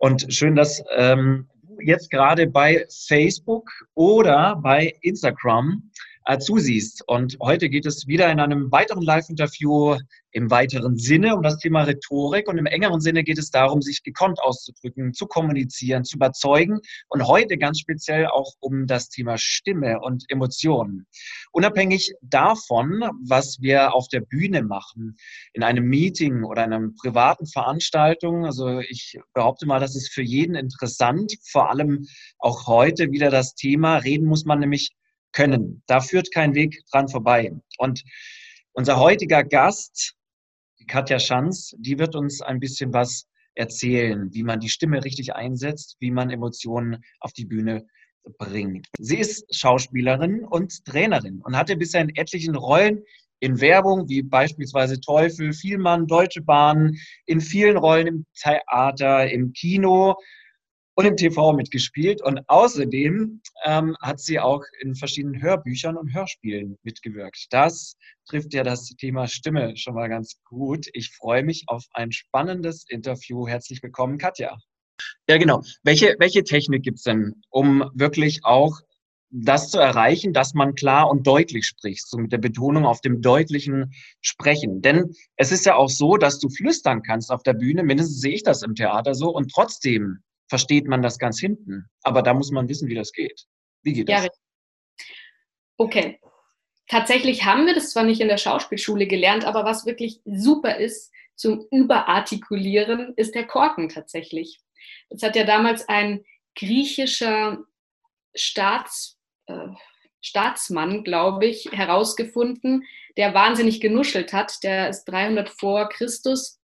und schön, dass ähm, jetzt gerade bei Facebook oder bei Instagram äh, zusiehst. Und heute geht es wieder in einem weiteren Live-Interview im weiteren Sinne um das Thema Rhetorik. Und im engeren Sinne geht es darum, sich gekonnt auszudrücken, zu kommunizieren, zu überzeugen. Und heute ganz speziell auch um das Thema Stimme und Emotionen. Unabhängig davon, was wir auf der Bühne machen, in einem Meeting oder einer privaten Veranstaltung, also ich behaupte mal, das ist für jeden interessant, vor allem auch heute wieder das Thema, reden muss man nämlich können. Da führt kein Weg dran vorbei. Und unser heutiger Gast, Katja Schanz, die wird uns ein bisschen was erzählen, wie man die Stimme richtig einsetzt, wie man Emotionen auf die Bühne bringt. Sie ist Schauspielerin und Trainerin und hatte bisher in etlichen Rollen in Werbung, wie beispielsweise Teufel, Vielmann, Deutsche Bahn, in vielen Rollen im Theater, im Kino und im TV mitgespielt. Und außerdem ähm, hat sie auch in verschiedenen Hörbüchern und Hörspielen mitgewirkt. Das trifft ja das Thema Stimme schon mal ganz gut. Ich freue mich auf ein spannendes Interview. Herzlich willkommen, Katja. Ja, genau. Welche, welche Technik gibt es denn, um wirklich auch das zu erreichen, dass man klar und deutlich spricht, so mit der Betonung auf dem deutlichen Sprechen. Denn es ist ja auch so, dass du flüstern kannst auf der Bühne, mindestens sehe ich das im Theater so, und trotzdem versteht man das ganz hinten. Aber da muss man wissen, wie das geht. Wie geht das? Ja, okay. Tatsächlich haben wir das zwar nicht in der Schauspielschule gelernt, aber was wirklich super ist zum Überartikulieren, ist der Korken tatsächlich. Das hat ja damals ein griechischer Staats, äh, Staatsmann, glaube ich, herausgefunden, der wahnsinnig genuschelt hat. Der ist 300 vor Christus,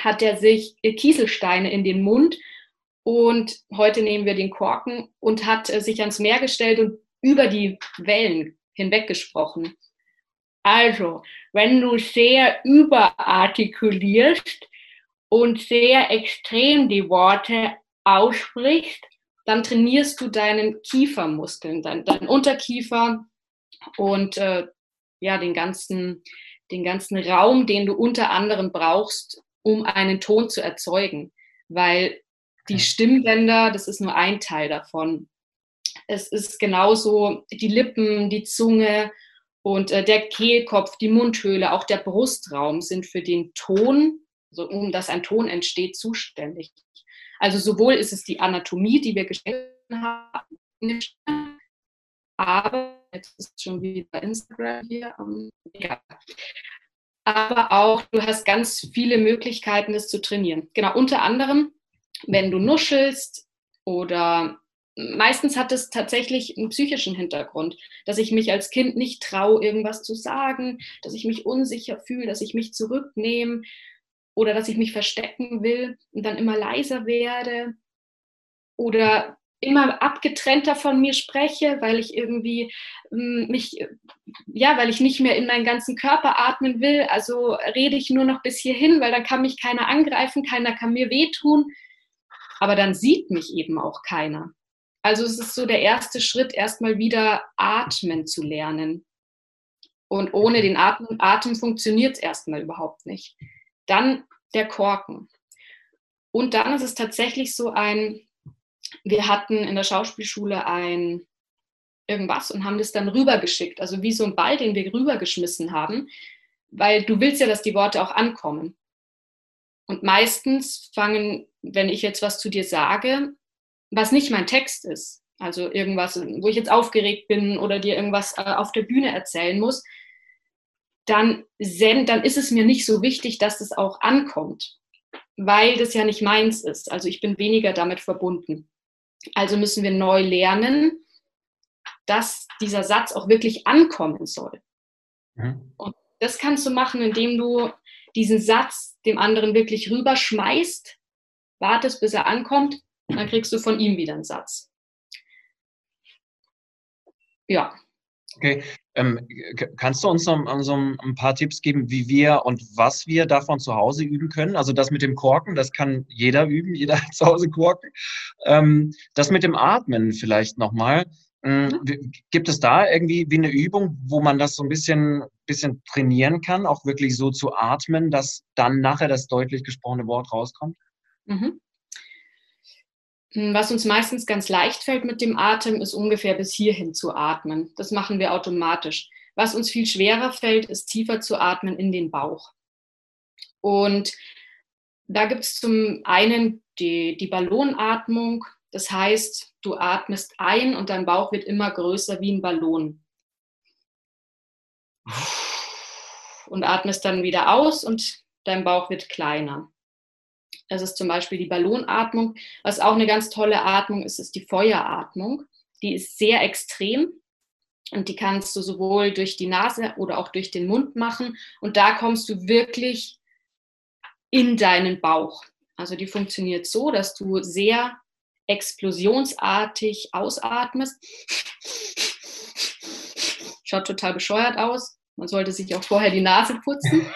hat er sich Kieselsteine in den Mund und heute nehmen wir den Korken und hat äh, sich ans Meer gestellt und über die Wellen hinweg gesprochen. Also, wenn du sehr überartikulierst und sehr extrem die Worte aussprichst, dann trainierst du deinen Kiefermuskeln, deinen, deinen Unterkiefer und äh, ja, den ganzen, den ganzen Raum, den du unter anderem brauchst, um einen Ton zu erzeugen. Weil die Stimmbänder, das ist nur ein Teil davon. Es ist genauso die Lippen, die Zunge und äh, der Kehlkopf, die Mundhöhle, auch der Brustraum sind für den Ton, also um dass ein Ton entsteht, zuständig. Also sowohl ist es die Anatomie, die wir gestellt haben, aber jetzt ist schon wieder Instagram hier. Um, ja. Aber auch du hast ganz viele Möglichkeiten, das zu trainieren. Genau, unter anderem wenn du nuschelst oder meistens hat es tatsächlich einen psychischen Hintergrund, dass ich mich als Kind nicht traue, irgendwas zu sagen, dass ich mich unsicher fühle, dass ich mich zurücknehme oder dass ich mich verstecken will und dann immer leiser werde oder immer abgetrennter von mir spreche, weil ich irgendwie hm, mich, ja, weil ich nicht mehr in meinen ganzen Körper atmen will. Also rede ich nur noch bis hierhin, weil dann kann mich keiner angreifen, keiner kann mir wehtun aber dann sieht mich eben auch keiner. Also es ist so der erste Schritt, erstmal wieder atmen zu lernen. Und ohne den Atem, Atem funktioniert es erstmal überhaupt nicht. Dann der Korken. Und dann ist es tatsächlich so ein, wir hatten in der Schauspielschule ein irgendwas und haben das dann rübergeschickt, also wie so ein Ball, den wir rübergeschmissen haben, weil du willst ja, dass die Worte auch ankommen. Und meistens fangen, wenn ich jetzt was zu dir sage, was nicht mein Text ist, also irgendwas, wo ich jetzt aufgeregt bin oder dir irgendwas äh, auf der Bühne erzählen muss, dann, dann ist es mir nicht so wichtig, dass es auch ankommt, weil das ja nicht meins ist. Also ich bin weniger damit verbunden. Also müssen wir neu lernen, dass dieser Satz auch wirklich ankommen soll. Mhm. Und das kannst du machen, indem du diesen Satz dem anderen wirklich rüberschmeißt wartest, bis er ankommt, dann kriegst du von ihm wieder einen Satz. Ja. Okay. Ähm, kannst du uns so ein paar Tipps geben, wie wir und was wir davon zu Hause üben können? Also das mit dem Korken, das kann jeder üben, jeder zu Hause korken. Ähm, das mit dem Atmen vielleicht nochmal. Ähm, gibt es da irgendwie wie eine Übung, wo man das so ein bisschen, bisschen trainieren kann, auch wirklich so zu atmen, dass dann nachher das deutlich gesprochene Wort rauskommt? Mhm. Hm, was uns meistens ganz leicht fällt mit dem Atem, ist ungefähr bis hierhin zu atmen. Das machen wir automatisch. Was uns viel schwerer fällt, ist tiefer zu atmen in den Bauch. Und da gibt es zum einen die, die Ballonatmung. Das heißt, du atmest ein und dein Bauch wird immer größer wie ein Ballon. Und atmest dann wieder aus und dein Bauch wird kleiner. Das ist zum Beispiel die Ballonatmung. Was auch eine ganz tolle Atmung ist, ist die Feueratmung. Die ist sehr extrem und die kannst du sowohl durch die Nase oder auch durch den Mund machen. Und da kommst du wirklich in deinen Bauch. Also die funktioniert so, dass du sehr explosionsartig ausatmest. Schaut total bescheuert aus. Man sollte sich auch vorher die Nase putzen.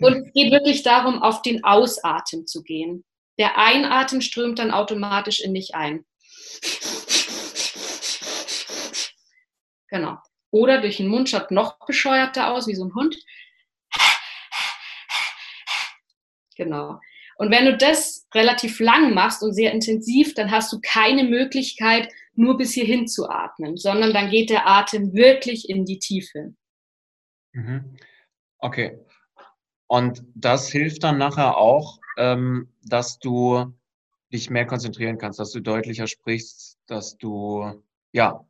Und es geht wirklich darum, auf den Ausatmen zu gehen. Der Einatmen strömt dann automatisch in dich ein. Genau. Oder durch den Mund schaut noch bescheuerter aus, wie so ein Hund. Genau. Und wenn du das relativ lang machst und sehr intensiv, dann hast du keine Möglichkeit, nur bis hierhin zu atmen, sondern dann geht der Atem wirklich in die Tiefe. Mhm. Okay. Und das hilft dann nachher auch, ähm, dass du dich mehr konzentrieren kannst, dass du deutlicher sprichst, dass du ja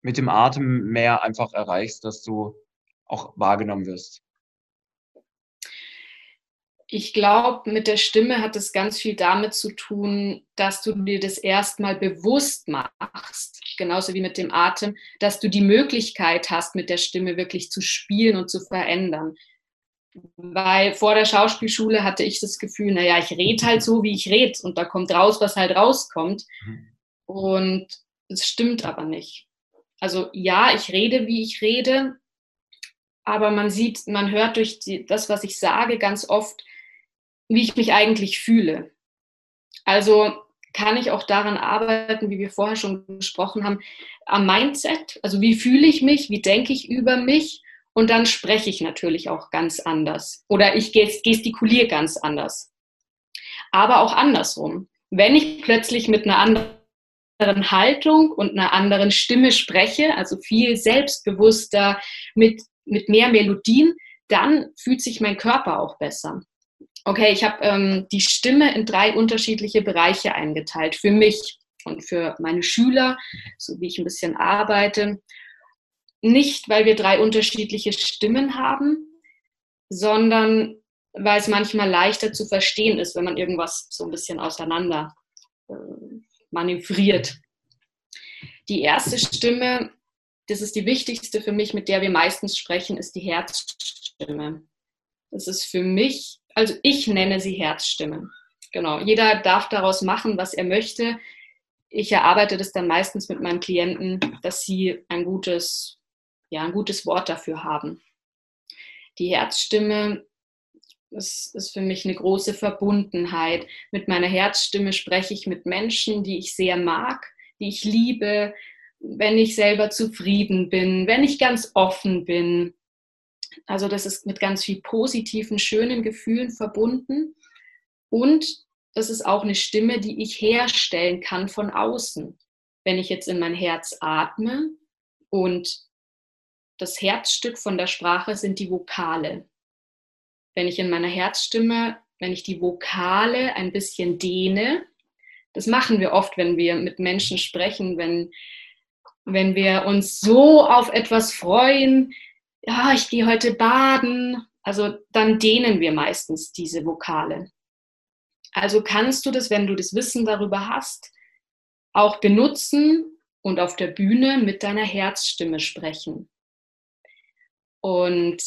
mit dem Atem mehr einfach erreichst, dass du auch wahrgenommen wirst. Ich glaube, mit der Stimme hat es ganz viel damit zu tun, dass du dir das erstmal bewusst machst, genauso wie mit dem Atem, dass du die Möglichkeit hast, mit der Stimme wirklich zu spielen und zu verändern. Weil vor der Schauspielschule hatte ich das Gefühl, naja, ich rede halt so, wie ich rede und da kommt raus, was halt rauskommt. Mhm. Und es stimmt aber nicht. Also ja, ich rede, wie ich rede, aber man sieht, man hört durch die, das, was ich sage, ganz oft, wie ich mich eigentlich fühle. Also kann ich auch daran arbeiten, wie wir vorher schon gesprochen haben, am Mindset. Also wie fühle ich mich, wie denke ich über mich und dann spreche ich natürlich auch ganz anders oder ich gestikuliere ganz anders. Aber auch andersrum. Wenn ich plötzlich mit einer anderen Haltung und einer anderen Stimme spreche, also viel selbstbewusster, mit, mit mehr Melodien, dann fühlt sich mein Körper auch besser. Okay, ich habe ähm, die Stimme in drei unterschiedliche Bereiche eingeteilt. Für mich und für meine Schüler, so wie ich ein bisschen arbeite nicht, weil wir drei unterschiedliche Stimmen haben, sondern weil es manchmal leichter zu verstehen ist, wenn man irgendwas so ein bisschen auseinander äh, manövriert. Die erste Stimme, das ist die wichtigste für mich, mit der wir meistens sprechen, ist die Herzstimme. Das ist für mich, also ich nenne sie Herzstimmen. Genau, jeder darf daraus machen, was er möchte. Ich erarbeite das dann meistens mit meinen Klienten, dass sie ein gutes ja, ein gutes Wort dafür haben. Die Herzstimme ist, ist für mich eine große Verbundenheit. Mit meiner Herzstimme spreche ich mit Menschen, die ich sehr mag, die ich liebe, wenn ich selber zufrieden bin, wenn ich ganz offen bin. Also das ist mit ganz viel positiven, schönen Gefühlen verbunden. Und das ist auch eine Stimme, die ich herstellen kann von außen. Wenn ich jetzt in mein Herz atme und das Herzstück von der Sprache sind die Vokale. Wenn ich in meiner Herzstimme, wenn ich die Vokale ein bisschen dehne, das machen wir oft, wenn wir mit Menschen sprechen, wenn, wenn wir uns so auf etwas freuen, ja, ich gehe heute baden, also dann dehnen wir meistens diese Vokale. Also kannst du das, wenn du das Wissen darüber hast, auch benutzen und auf der Bühne mit deiner Herzstimme sprechen. Und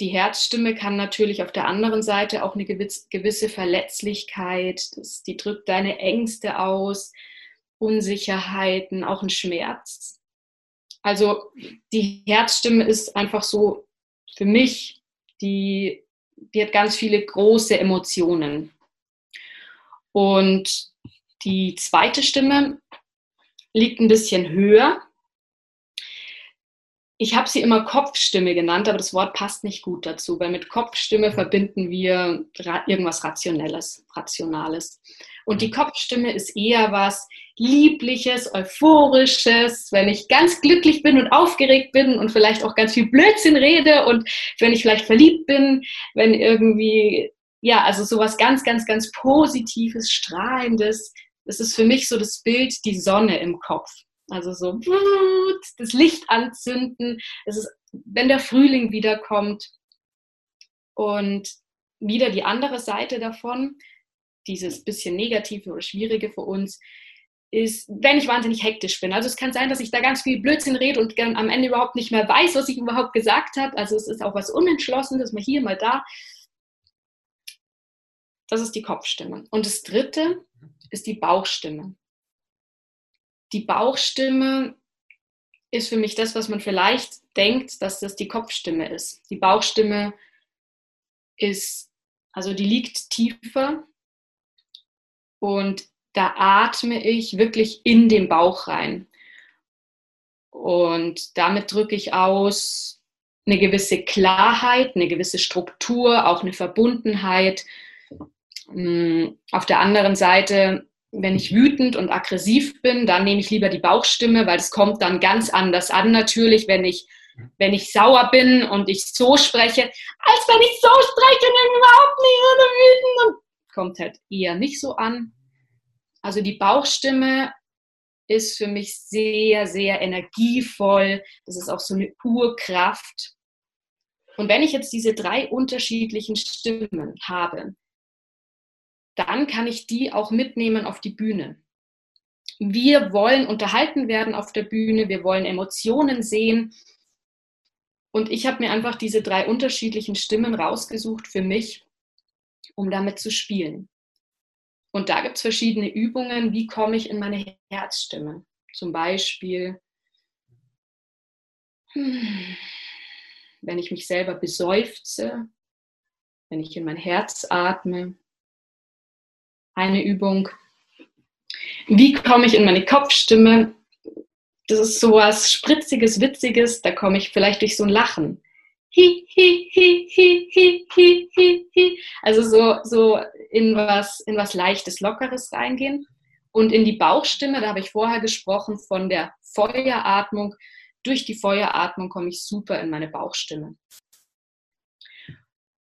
die Herzstimme kann natürlich auf der anderen Seite auch eine gewisse Verletzlichkeit, die drückt deine Ängste aus, Unsicherheiten, auch ein Schmerz. Also die Herzstimme ist einfach so für mich, die, die hat ganz viele große Emotionen. Und die zweite Stimme liegt ein bisschen höher. Ich habe sie immer Kopfstimme genannt, aber das Wort passt nicht gut dazu, weil mit Kopfstimme verbinden wir irgendwas Rationelles, Rationales. Und die Kopfstimme ist eher was Liebliches, Euphorisches, wenn ich ganz glücklich bin und aufgeregt bin und vielleicht auch ganz viel Blödsinn rede und wenn ich vielleicht verliebt bin, wenn irgendwie ja, also sowas ganz, ganz, ganz Positives, Strahlendes. Das ist für mich so das Bild, die Sonne im Kopf. Also so das Licht anzünden. Es ist, wenn der Frühling wiederkommt. Und wieder die andere Seite davon, dieses bisschen Negative oder Schwierige für uns, ist, wenn ich wahnsinnig hektisch bin. Also es kann sein, dass ich da ganz viel Blödsinn rede und am Ende überhaupt nicht mehr weiß, was ich überhaupt gesagt habe. Also es ist auch was Unentschlossenes, mal hier, mal da. Das ist die Kopfstimme. Und das dritte ist die Bauchstimme. Die Bauchstimme ist für mich das, was man vielleicht denkt, dass das die Kopfstimme ist. Die Bauchstimme ist, also die liegt tiefer und da atme ich wirklich in den Bauch rein. Und damit drücke ich aus eine gewisse Klarheit, eine gewisse Struktur, auch eine Verbundenheit hm, auf der anderen Seite, wenn ich wütend und aggressiv bin, dann nehme ich lieber die Bauchstimme, weil es kommt dann ganz anders an natürlich, wenn ich wenn ich sauer bin und ich so spreche, als wenn ich so spreche und überhaupt nicht wütend kommt halt eher nicht so an. Also die Bauchstimme ist für mich sehr, sehr energievoll. Das ist auch so eine Urkraft. Und wenn ich jetzt diese drei unterschiedlichen Stimmen habe, dann kann ich die auch mitnehmen auf die Bühne. Wir wollen unterhalten werden auf der Bühne, wir wollen Emotionen sehen. Und ich habe mir einfach diese drei unterschiedlichen Stimmen rausgesucht für mich, um damit zu spielen. Und da gibt es verschiedene Übungen, wie komme ich in meine Herzstimme. Zum Beispiel, wenn ich mich selber beseufze, wenn ich in mein Herz atme, eine Übung. Wie komme ich in meine Kopfstimme? Das ist so was Spritziges, Witziges, da komme ich vielleicht durch so ein Lachen. Also so, so in, was, in was Leichtes, Lockeres reingehen. Und in die Bauchstimme, da habe ich vorher gesprochen von der Feueratmung. Durch die Feueratmung komme ich super in meine Bauchstimme.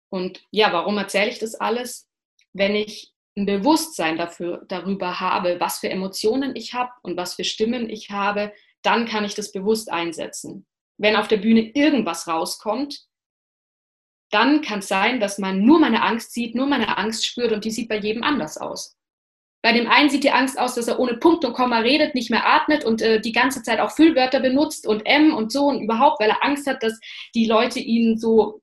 Und ja, warum erzähle ich das alles? Wenn ich ein Bewusstsein dafür, darüber habe, was für Emotionen ich habe und was für Stimmen ich habe, dann kann ich das bewusst einsetzen. Wenn auf der Bühne irgendwas rauskommt, dann kann es sein, dass man nur meine Angst sieht, nur meine Angst spürt und die sieht bei jedem anders aus. Bei dem einen sieht die Angst aus, dass er ohne Punkt und Komma redet, nicht mehr atmet und äh, die ganze Zeit auch Füllwörter benutzt und M und so und überhaupt, weil er Angst hat, dass die Leute ihn so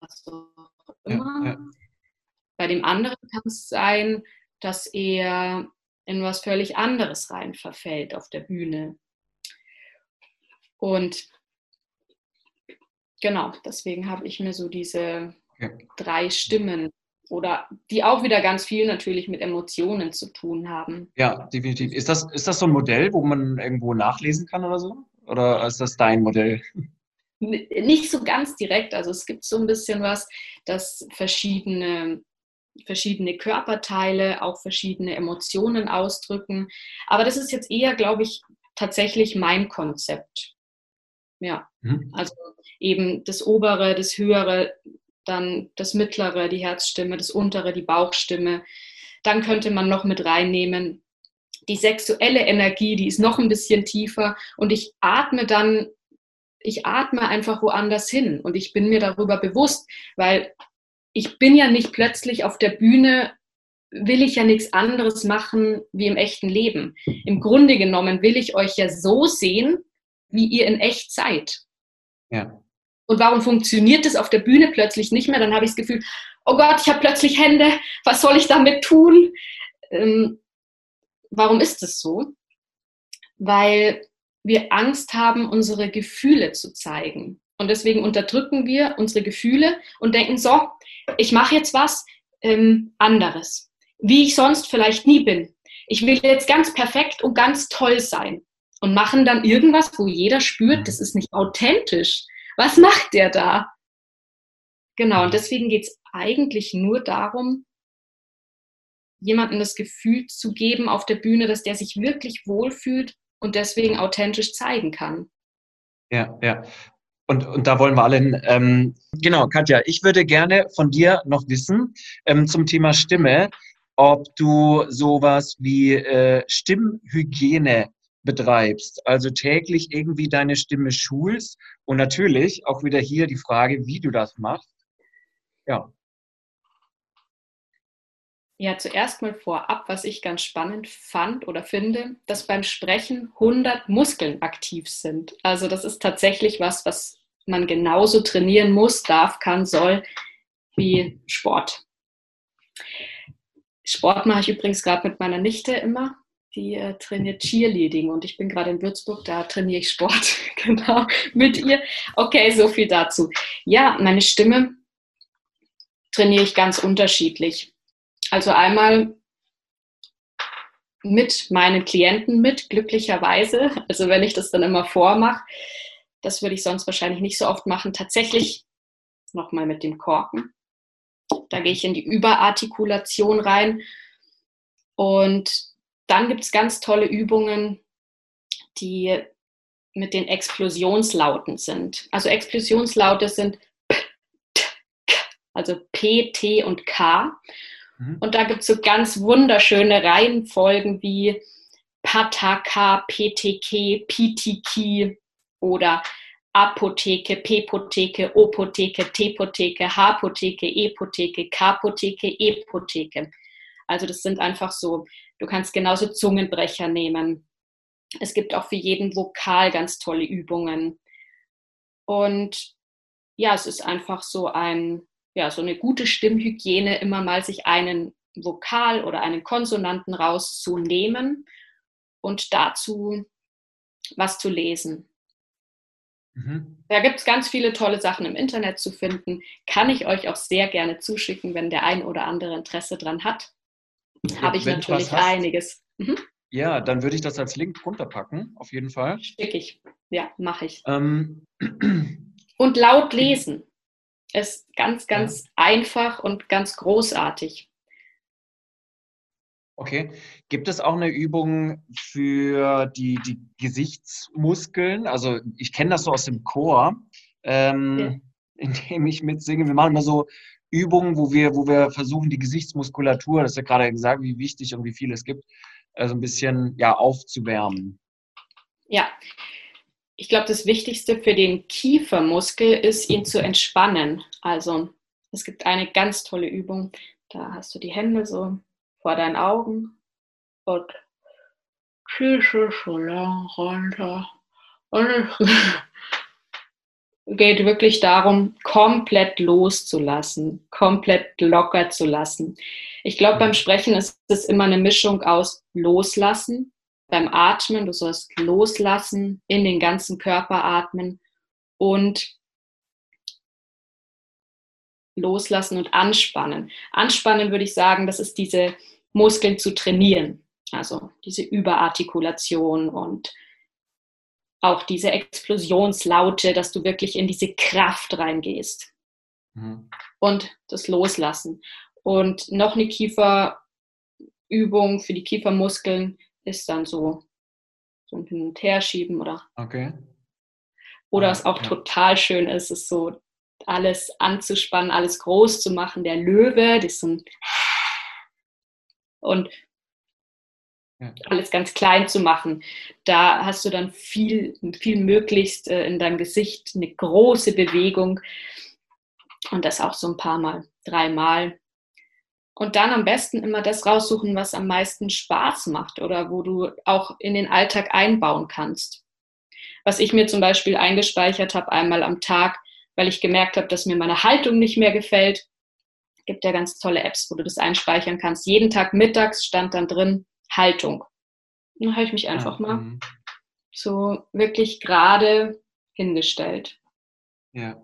was auch immer ja, ja. Bei dem anderen kann es sein, dass er in was völlig anderes rein verfällt auf der Bühne. Und genau, deswegen habe ich mir so diese okay. drei Stimmen oder die auch wieder ganz viel natürlich mit Emotionen zu tun haben. Ja, definitiv. Ist das, ist das so ein Modell, wo man irgendwo nachlesen kann oder so? Oder ist das dein Modell? Nicht so ganz direkt. Also es gibt so ein bisschen was, dass verschiedene verschiedene Körperteile, auch verschiedene Emotionen ausdrücken. Aber das ist jetzt eher, glaube ich, tatsächlich mein Konzept. Ja, mhm. also eben das obere, das höhere, dann das mittlere, die Herzstimme, das untere, die Bauchstimme. Dann könnte man noch mit reinnehmen die sexuelle Energie, die ist noch ein bisschen tiefer und ich atme dann ich atme einfach woanders hin und ich bin mir darüber bewusst, weil ich bin ja nicht plötzlich auf der Bühne, will ich ja nichts anderes machen wie im echten Leben. Im Grunde genommen will ich euch ja so sehen, wie ihr in echt seid. Ja. Und warum funktioniert das auf der Bühne plötzlich nicht mehr? Dann habe ich das Gefühl, oh Gott, ich habe plötzlich Hände, was soll ich damit tun? Ähm, warum ist das so? Weil wir Angst haben, unsere Gefühle zu zeigen. Und deswegen unterdrücken wir unsere Gefühle und denken, so, ich mache jetzt was ähm, anderes, wie ich sonst vielleicht nie bin. Ich will jetzt ganz perfekt und ganz toll sein und machen dann irgendwas, wo jeder spürt, das ist nicht authentisch. Was macht der da? Genau, und deswegen geht es eigentlich nur darum, jemandem das Gefühl zu geben auf der Bühne, dass der sich wirklich wohlfühlt und deswegen authentisch zeigen kann. Ja, ja. Und, und da wollen wir alle hin. Ähm, genau, Katja, ich würde gerne von dir noch wissen ähm, zum Thema Stimme, ob du sowas wie äh, Stimmhygiene betreibst, also täglich irgendwie deine Stimme schulst und natürlich auch wieder hier die Frage, wie du das machst. Ja. Ja, zuerst mal vorab, was ich ganz spannend fand oder finde, dass beim Sprechen 100 Muskeln aktiv sind. Also das ist tatsächlich was, was man genauso trainieren muss, darf, kann, soll wie Sport. Sport mache ich übrigens gerade mit meiner Nichte immer. Die äh, trainiert Cheerleading und ich bin gerade in Würzburg, da trainiere ich Sport, genau, mit ihr. Okay, so viel dazu. Ja, meine Stimme trainiere ich ganz unterschiedlich. Also einmal mit meinen Klienten mit, glücklicherweise. Also wenn ich das dann immer vormache, das würde ich sonst wahrscheinlich nicht so oft machen. Tatsächlich nochmal mit dem Korken. Da gehe ich in die Überartikulation rein. Und dann gibt es ganz tolle Übungen, die mit den Explosionslauten sind. Also Explosionslaute sind P, T, K, also P, T und K. Mhm. Und da gibt es so ganz wunderschöne Reihenfolgen wie Pataka, PTK, PTK oder Apotheke, P-Potheke, O-Potheke, T-Potheke, H-Potheke, E-Potheke, K-Potheke, E-Potheke. Also das sind einfach so, du kannst genauso Zungenbrecher nehmen. Es gibt auch für jeden Vokal ganz tolle Übungen. Und ja, es ist einfach so ein ja, so eine gute Stimmhygiene, immer mal sich einen Vokal oder einen Konsonanten rauszunehmen und dazu was zu lesen. Mhm. Da gibt es ganz viele tolle Sachen im Internet zu finden. Kann ich euch auch sehr gerne zuschicken, wenn der ein oder andere Interesse dran hat. Ja, Habe ich natürlich einiges. Mhm. Ja, dann würde ich das als Link runterpacken, auf jeden Fall. Schicke ich. Ja, mache ich. Ähm. Und laut lesen ist ganz, ganz ja. einfach und ganz großartig. Okay. Gibt es auch eine Übung für die, die Gesichtsmuskeln? Also ich kenne das so aus dem Chor, ähm, ja. in dem ich mitsinge. Wir machen immer so Übungen, wo wir, wo wir versuchen, die Gesichtsmuskulatur, das ist ja gerade gesagt, wie wichtig und wie viel es gibt, also ein bisschen ja, aufzuwärmen. Ja, ich glaube, das Wichtigste für den Kiefermuskel ist, ihn zu entspannen. Also es gibt eine ganz tolle Übung. Da hast du die Hände so vor deinen Augen und Füße so lang runter. Und es geht wirklich darum, komplett loszulassen, komplett locker zu lassen. Ich glaube, beim Sprechen ist es immer eine Mischung aus Loslassen beim Atmen, du sollst loslassen, in den ganzen Körper atmen und loslassen und anspannen. Anspannen würde ich sagen, das ist diese Muskeln zu trainieren, also diese Überartikulation und auch diese Explosionslaute, dass du wirklich in diese Kraft reingehst. Mhm. Und das Loslassen. Und noch eine Kieferübung für die Kiefermuskeln ist dann so, so ein Hin- und Herschieben oder. Okay. Oder was auch ja. total schön ist, ist so alles anzuspannen, alles groß zu machen. Der Löwe, das ist so ein und ja. alles ganz klein zu machen. Da hast du dann viel, viel möglichst äh, in deinem Gesicht eine große Bewegung und das auch so ein paar Mal, dreimal und dann am besten immer das raussuchen, was am meisten Spaß macht oder wo du auch in den Alltag einbauen kannst. Was ich mir zum Beispiel eingespeichert habe, einmal am Tag weil ich gemerkt habe, dass mir meine Haltung nicht mehr gefällt. Es gibt ja ganz tolle Apps, wo du das einspeichern kannst. Jeden Tag mittags stand dann drin Haltung. Dann habe ich mich einfach ja, mal mhm. so wirklich gerade hingestellt. Ja.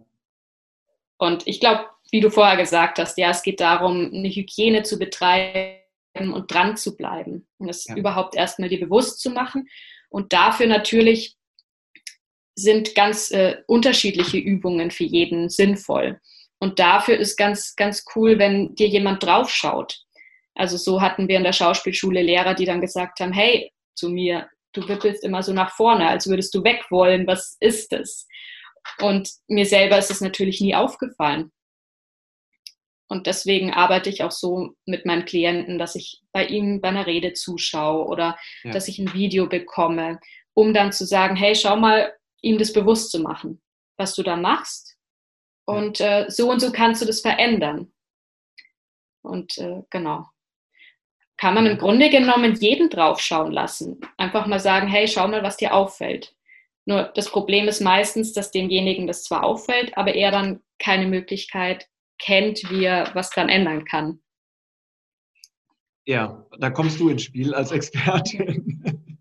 Und ich glaube, wie du vorher gesagt hast, ja, es geht darum, eine Hygiene zu betreiben und dran zu bleiben und das ja. überhaupt erstmal dir bewusst zu machen. Und dafür natürlich sind ganz äh, unterschiedliche Übungen für jeden sinnvoll. Und dafür ist ganz, ganz cool, wenn dir jemand draufschaut. Also so hatten wir in der Schauspielschule Lehrer, die dann gesagt haben, hey, zu mir, du wippelst immer so nach vorne, als würdest du weg wollen, was ist es? Und mir selber ist es natürlich nie aufgefallen. Und deswegen arbeite ich auch so mit meinen Klienten, dass ich bei ihnen bei einer Rede zuschaue oder ja. dass ich ein Video bekomme, um dann zu sagen, hey, schau mal, ihm das bewusst zu machen, was du da machst. Und äh, so und so kannst du das verändern. Und äh, genau. Kann man im Grunde genommen jeden draufschauen lassen. Einfach mal sagen, hey, schau mal, was dir auffällt. Nur das Problem ist meistens, dass demjenigen das zwar auffällt, aber er dann keine Möglichkeit kennt, wie er was dann ändern kann. Ja, da kommst du ins Spiel als Expertin.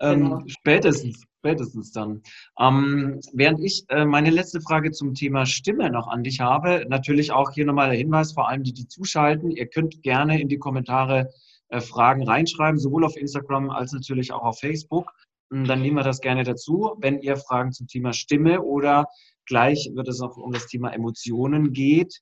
ähm, genau. Spätestens, spätestens dann. Ähm, während ich äh, meine letzte Frage zum Thema Stimme noch an dich habe, natürlich auch hier nochmal der Hinweis, vor allem die, die zuschalten, ihr könnt gerne in die Kommentare äh, Fragen reinschreiben, sowohl auf Instagram als natürlich auch auf Facebook. Hm, dann nehmen wir das gerne dazu, wenn ihr Fragen zum Thema Stimme oder gleich wird es auch um das Thema Emotionen geht,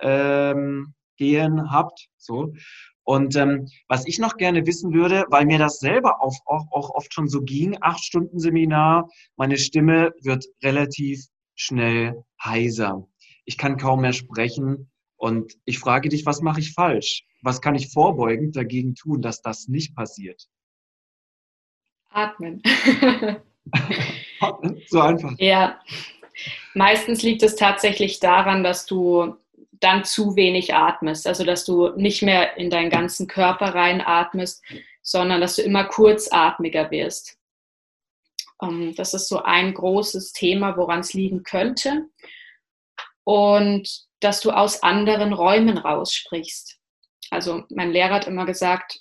ähm, gehen habt. So. Und ähm, was ich noch gerne wissen würde, weil mir das selber auch, auch, auch oft schon so ging, acht Stunden Seminar, meine Stimme wird relativ schnell heiser. Ich kann kaum mehr sprechen und ich frage dich, was mache ich falsch? Was kann ich vorbeugend dagegen tun, dass das nicht passiert? Atmen. so einfach. Ja, meistens liegt es tatsächlich daran, dass du dann zu wenig atmest, also dass du nicht mehr in deinen ganzen Körper reinatmest, sondern dass du immer kurzatmiger wirst. Ähm, das ist so ein großes Thema, woran es liegen könnte. Und dass du aus anderen Räumen raussprichst. Also mein Lehrer hat immer gesagt,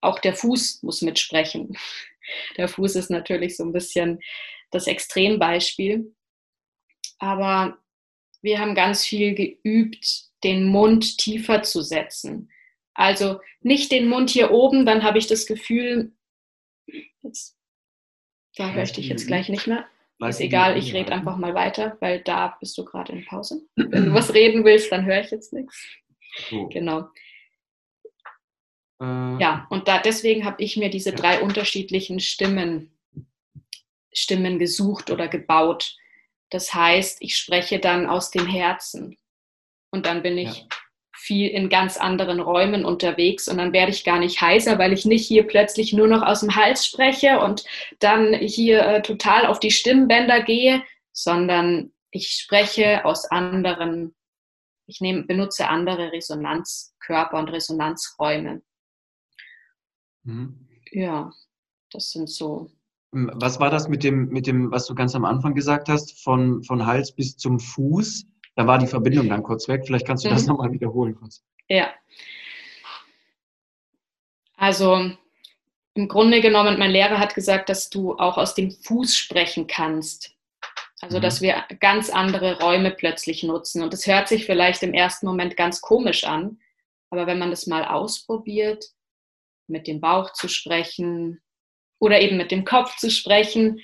auch der Fuß muss mitsprechen. Der Fuß ist natürlich so ein bisschen das Extrembeispiel. Aber wir haben ganz viel geübt, den Mund tiefer zu setzen. Also nicht den Mund hier oben, dann habe ich das Gefühl, jetzt, da höre ich dich jetzt gleich nicht mehr. Ist egal, ich rede einfach mal weiter, weil da bist du gerade in Pause. Wenn du was reden willst, dann höre ich jetzt nichts. So. Genau. Äh, ja, und da, deswegen habe ich mir diese drei unterschiedlichen Stimmen, Stimmen gesucht oder gebaut. Das heißt, ich spreche dann aus dem Herzen. Und dann bin ich ja. viel in ganz anderen Räumen unterwegs und dann werde ich gar nicht heißer, weil ich nicht hier plötzlich nur noch aus dem Hals spreche und dann hier äh, total auf die Stimmbänder gehe, sondern ich spreche aus anderen, ich nehme, benutze andere Resonanzkörper und Resonanzräume. Mhm. Ja, das sind so was war das mit dem, mit dem, was du ganz am Anfang gesagt hast, von, von Hals bis zum Fuß? Da war die Verbindung dann kurz weg. Vielleicht kannst du das mhm. nochmal wiederholen kurz. Ja. Also im Grunde genommen, mein Lehrer hat gesagt, dass du auch aus dem Fuß sprechen kannst. Also, mhm. dass wir ganz andere Räume plötzlich nutzen. Und das hört sich vielleicht im ersten Moment ganz komisch an. Aber wenn man das mal ausprobiert, mit dem Bauch zu sprechen, oder eben mit dem Kopf zu sprechen,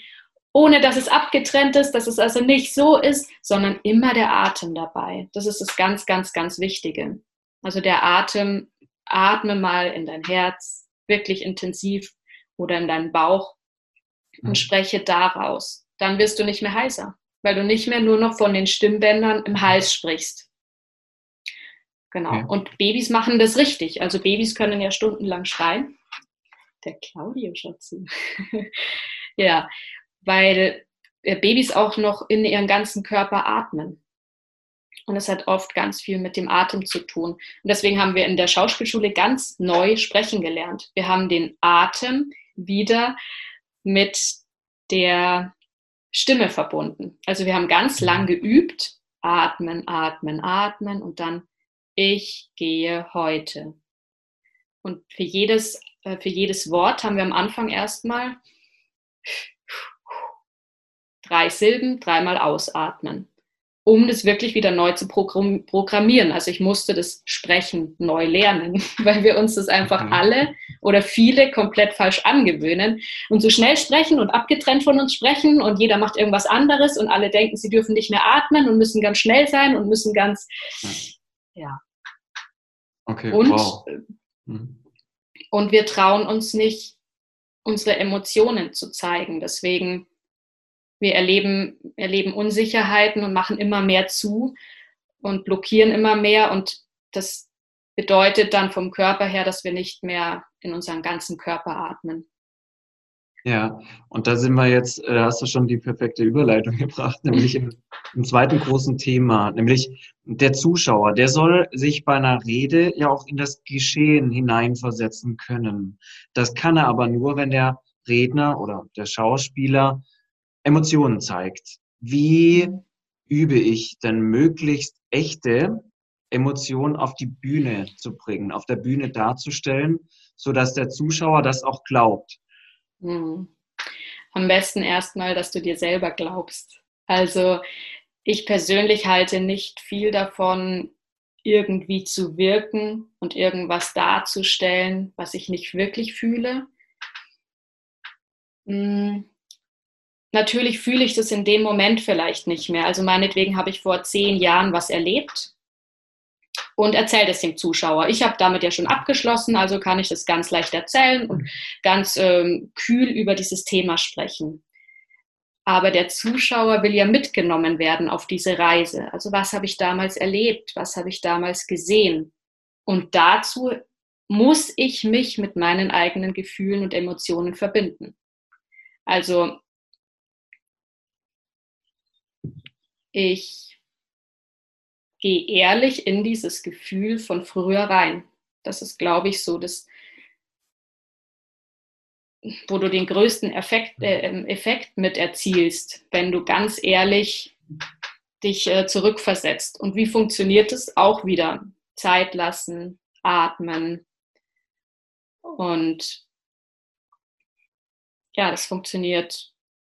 ohne dass es abgetrennt ist, dass es also nicht so ist, sondern immer der Atem dabei. Das ist das ganz, ganz, ganz Wichtige. Also der Atem, atme mal in dein Herz, wirklich intensiv oder in deinen Bauch und mhm. spreche daraus. Dann wirst du nicht mehr heißer, weil du nicht mehr nur noch von den Stimmbändern im Hals sprichst. Genau. Ja. Und Babys machen das richtig. Also Babys können ja stundenlang schreien der Claudio schaut zu. ja, weil äh, Babys auch noch in ihren ganzen Körper atmen. Und es hat oft ganz viel mit dem Atem zu tun. Und deswegen haben wir in der Schauspielschule ganz neu sprechen gelernt. Wir haben den Atem wieder mit der Stimme verbunden. Also wir haben ganz Mhm. lang geübt, atmen, atmen, atmen und dann ich gehe heute. Und für jedes, äh, für jedes Wort haben wir am Anfang erstmal drei Silben, dreimal ausatmen, um das wirklich wieder neu zu programm- programmieren. Also ich musste das Sprechen neu lernen, weil wir uns das einfach Mhm. alle oder viele komplett falsch angewöhnen und so schnell sprechen und abgetrennt von uns sprechen und jeder macht irgendwas anderes und alle denken, sie dürfen nicht mehr atmen und müssen ganz schnell sein und müssen ganz, ja. Okay, Und, wow. Mhm. Und wir trauen uns nicht, unsere Emotionen zu zeigen. Deswegen, wir erleben, erleben Unsicherheiten und machen immer mehr zu und blockieren immer mehr. Und das bedeutet dann vom Körper her, dass wir nicht mehr in unseren ganzen Körper atmen. Ja, und da sind wir jetzt, äh, da hast du schon die perfekte Überleitung gebracht, nämlich im, im zweiten großen Thema, nämlich der Zuschauer, der soll sich bei einer Rede ja auch in das Geschehen hineinversetzen können. Das kann er aber nur, wenn der Redner oder der Schauspieler Emotionen zeigt. Wie übe ich denn möglichst echte Emotionen auf die Bühne zu bringen, auf der Bühne darzustellen, sodass der Zuschauer das auch glaubt? Hm. Am besten erstmal, dass du dir selber glaubst. Also ich persönlich halte nicht viel davon, irgendwie zu wirken und irgendwas darzustellen, was ich nicht wirklich fühle. Hm. Natürlich fühle ich das in dem Moment vielleicht nicht mehr. Also meinetwegen habe ich vor zehn Jahren was erlebt und erzählt es dem Zuschauer. Ich habe damit ja schon abgeschlossen, also kann ich das ganz leicht erzählen und ganz ähm, kühl über dieses Thema sprechen. Aber der Zuschauer will ja mitgenommen werden auf diese Reise. Also was habe ich damals erlebt? Was habe ich damals gesehen? Und dazu muss ich mich mit meinen eigenen Gefühlen und Emotionen verbinden. Also ich gehe ehrlich in dieses Gefühl von früher rein. Das ist, glaube ich, so das, wo du den größten Effekt, äh, Effekt mit erzielst, wenn du ganz ehrlich dich äh, zurückversetzt. Und wie funktioniert es? Auch wieder Zeit lassen, atmen. Und ja, das funktioniert,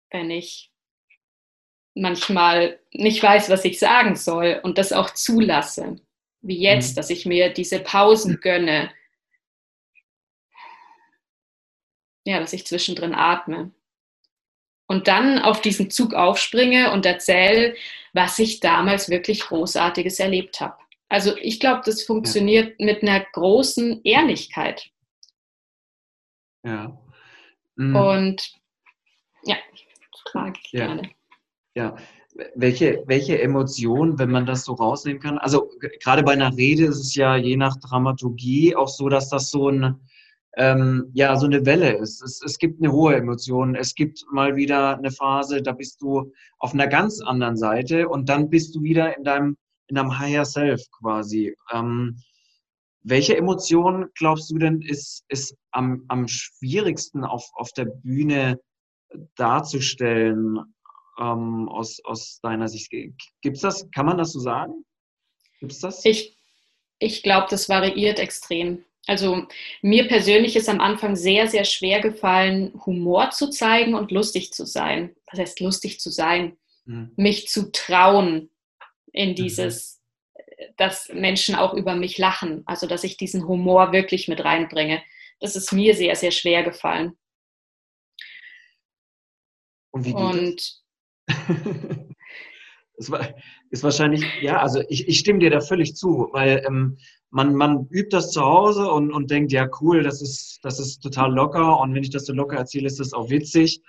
wenn ich manchmal nicht weiß, was ich sagen soll und das auch zulasse. Wie jetzt, Mhm. dass ich mir diese Pausen gönne. Ja, dass ich zwischendrin atme. Und dann auf diesen Zug aufspringe und erzähle, was ich damals wirklich Großartiges erlebt habe. Also ich glaube, das funktioniert mit einer großen Ehrlichkeit. Ja. Mhm. Und ja, frage ich Ja. gerne. Ja, welche, welche Emotion, wenn man das so rausnehmen kann? Also gerade bei einer Rede ist es ja je nach Dramaturgie auch so, dass das so ein, ähm, ja, so eine Welle ist. Es, es gibt eine hohe Emotion. Es gibt mal wieder eine Phase, da bist du auf einer ganz anderen Seite und dann bist du wieder in deinem, in deinem Higher Self quasi. Ähm, welche Emotion glaubst du denn ist, ist am, am schwierigsten auf, auf der Bühne darzustellen? Ähm, aus, aus deiner Sicht? Gibt's das? Kann man das so sagen? Gibt's das? Ich, ich glaube, das variiert extrem. Also mir persönlich ist am Anfang sehr, sehr schwer gefallen, Humor zu zeigen und lustig zu sein. Was heißt lustig zu sein? Hm. Mich zu trauen in dieses, dass Menschen auch über mich lachen. Also dass ich diesen Humor wirklich mit reinbringe. Das ist mir sehr, sehr schwer gefallen. Und Und das? war, ist wahrscheinlich, ja, also ich, ich stimme dir da völlig zu, weil ähm, man, man übt das zu Hause und, und denkt, ja, cool, das ist, das ist total locker und wenn ich das so locker erzähle, ist das auch witzig.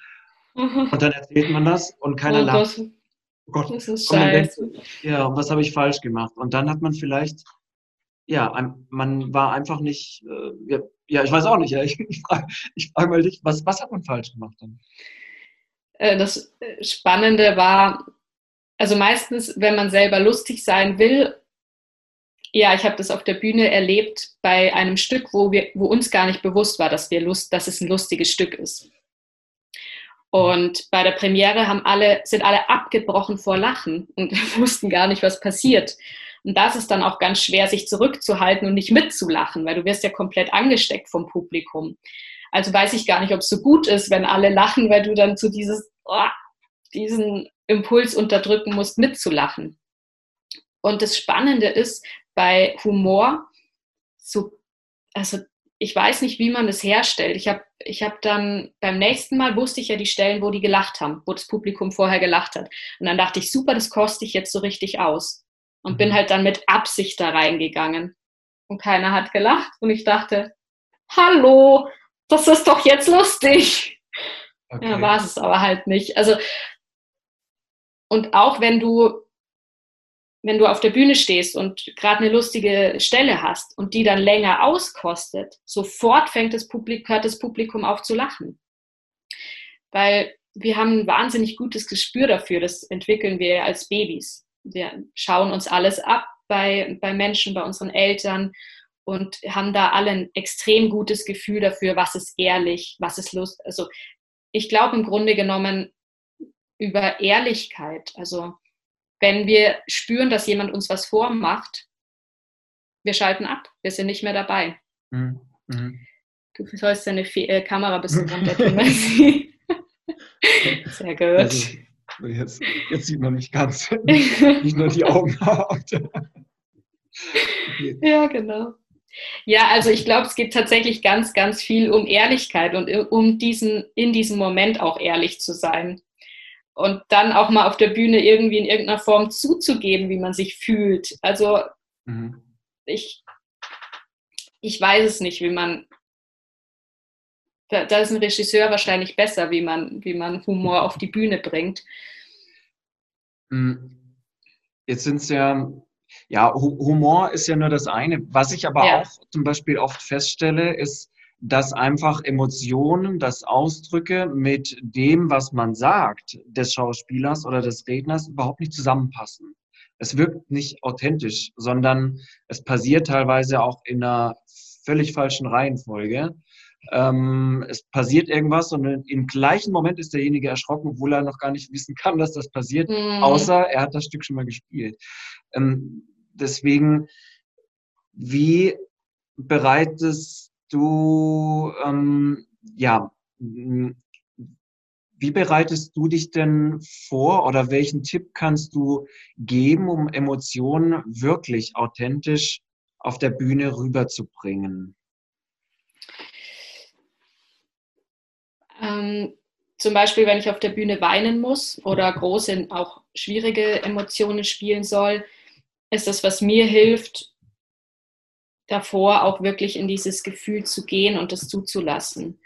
Und dann erzählt man das und keiner oh lacht. Gott, Oh Gott, das ist Und man denkt, scheiße. ja, und was habe ich falsch gemacht? Und dann hat man vielleicht, ja, man war einfach nicht, äh, ja, ich weiß auch nicht, ja, ich, ich frage frag mal dich, was, was hat man falsch gemacht dann? Äh, Das Spannende war, also meistens, wenn man selber lustig sein will, ja, ich habe das auf der Bühne erlebt bei einem Stück, wo, wir, wo uns gar nicht bewusst war, dass, wir Lust, dass es ein lustiges Stück ist. Und bei der Premiere haben alle, sind alle abgebrochen vor Lachen und wussten gar nicht, was passiert. Und das ist dann auch ganz schwer, sich zurückzuhalten und nicht mitzulachen, weil du wirst ja komplett angesteckt vom Publikum. Also weiß ich gar nicht, ob es so gut ist, wenn alle lachen, weil du dann zu dieses, oh, diesen Impuls unterdrücken musst, mitzulachen. Und das Spannende ist, bei Humor, so, also ich weiß nicht, wie man das herstellt. Ich habe ich hab dann beim nächsten Mal wusste ich ja die Stellen, wo die gelacht haben, wo das Publikum vorher gelacht hat. Und dann dachte ich, super, das koste ich jetzt so richtig aus. Und bin mhm. halt dann mit Absicht da reingegangen. Und keiner hat gelacht. Und ich dachte, hallo, das ist doch jetzt lustig. Okay. Ja, war es aber halt nicht. Also, und auch wenn du wenn du auf der Bühne stehst und gerade eine lustige Stelle hast und die dann länger auskostet, sofort fängt das Publikum, hört das Publikum auf zu lachen. Weil wir haben ein wahnsinnig gutes Gespür dafür, das entwickeln wir als Babys. Wir schauen uns alles ab bei, bei Menschen, bei unseren Eltern und haben da alle ein extrem gutes Gefühl dafür, was ist ehrlich, was ist Lust. Also ich glaube im Grunde genommen über Ehrlichkeit, also wenn wir spüren, dass jemand uns was vormacht, wir schalten ab, wir sind nicht mehr dabei. Mhm. Mhm. Du sollst deine Fe äh, Kamera ein bisschen runter Sehr gut. Also, jetzt, jetzt, sieht man mich ganz, nicht nur die Augen. ja, genau. Ja, also ich glaube, es geht tatsächlich ganz, ganz viel um Ehrlichkeit und um diesen, in diesem Moment auch ehrlich zu sein und dann auch mal auf der Bühne irgendwie in irgendeiner Form zuzugeben, wie man sich fühlt. Also mhm. ich, ich weiß es nicht, wie man, da, da, ist ein Regisseur wahrscheinlich besser, wie man, wie man Humor auf die Bühne bringt. Mhm. Jetzt sind es ja, ja, Humor ist ja nur das eine. Was ich aber ja. auch zum Beispiel oft feststelle, ist, dass einfach Emotionen, dass Ausdrücke mit dem, was man sagt, des Schauspielers oder des Redners überhaupt nicht zusammenpassen. Es wirkt nicht authentisch, sondern es passiert teilweise auch in einer völlig falschen Reihenfolge. Ähm, es passiert irgendwas und im gleichen Moment ist derjenige erschrocken, obwohl er noch gar nicht wissen kann, dass das passiert, mhm. außer er hat das Stück schon mal gespielt. Ähm, deswegen, wie bereitet du, ähm, ja, wie bereitest du dich denn vor oder welchen Tipp kannst du geben, um Emotionen wirklich authentisch auf der Bühne rüberzubringen? Ähm, zum Beispiel, wenn ich auf der Bühne weinen muss oder große, auch schwierige Emotionen spielen soll, ist das, was mir hilft, davor auch wirklich in dieses Gefühl zu gehen und das zuzulassen.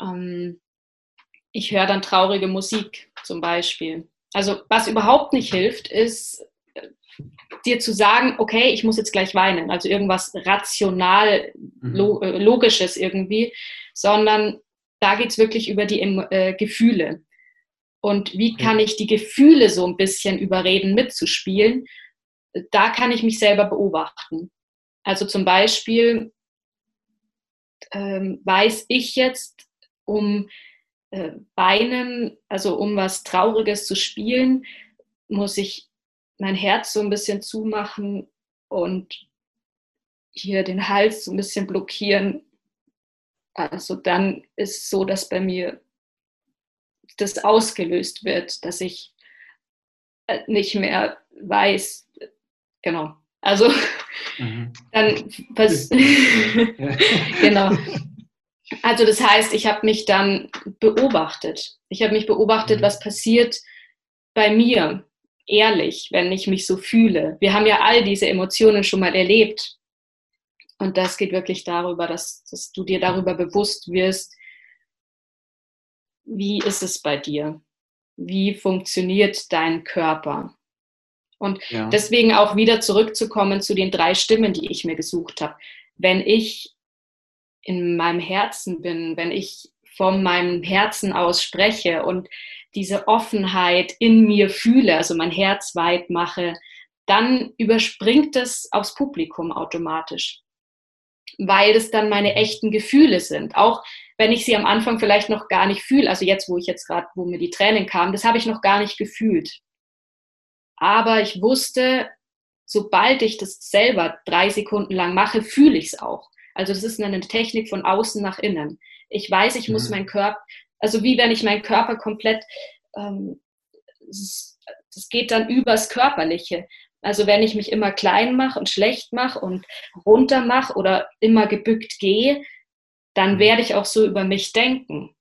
Ähm, ich höre dann traurige Musik zum Beispiel. Also was überhaupt nicht hilft, ist äh, dir zu sagen, okay, ich muss jetzt gleich weinen, also irgendwas rational, mhm. Äh, logisches irgendwie, sondern da geht es wirklich über die äh, Gefühle. Und wie kann ich die Gefühle so ein bisschen überreden, mitzuspielen? Da kann ich mich selber beobachten. Also zum Beispiel ähm, weiß ich jetzt, um äh, Beinen, also um was Trauriges zu spielen, muss ich mein Herz so ein bisschen zumachen und hier den Hals so ein bisschen blockieren. Also dann ist es so, dass bei mir das ausgelöst wird, dass ich äh, nicht mehr weiß, genau. Also Mhm. Dann was, genau. Also das heißt, ich habe mich dann beobachtet. Ich habe mich beobachtet, mhm. was passiert bei mir, ehrlich, wenn ich mich so fühle. Wir haben ja all diese Emotionen schon mal erlebt. Und das geht wirklich darüber, dass, dass du dir darüber bewusst wirst, wie ist es bei dir? Wie funktioniert dein Körper? Und ja. deswegen auch wieder zurückzukommen zu den drei Stimmen, die ich mir gesucht habe. Wenn ich in meinem Herzen bin, wenn ich von meinem Herzen aus spreche und diese Offenheit in mir fühle, also mein Herz weit mache, dann überspringt es aufs Publikum automatisch, weil es dann meine echten Gefühle sind. Auch wenn ich sie am Anfang vielleicht noch gar nicht fühle. Also jetzt, wo ich jetzt gerade, wo mir die Tränen kamen, das habe ich noch gar nicht gefühlt. Aber ich wusste, sobald ich das selber drei Sekunden lang mache, fühle ich es auch. Also das ist eine Technik von außen nach innen. Ich weiß, ich muss mhm. meinen Körper, also wie wenn ich meinen Körper komplett, ähm, das geht dann übers Körperliche. Also wenn ich mich immer klein mache und schlecht mache und runter mache oder immer gebückt gehe, dann mhm. werde ich auch so über mich denken.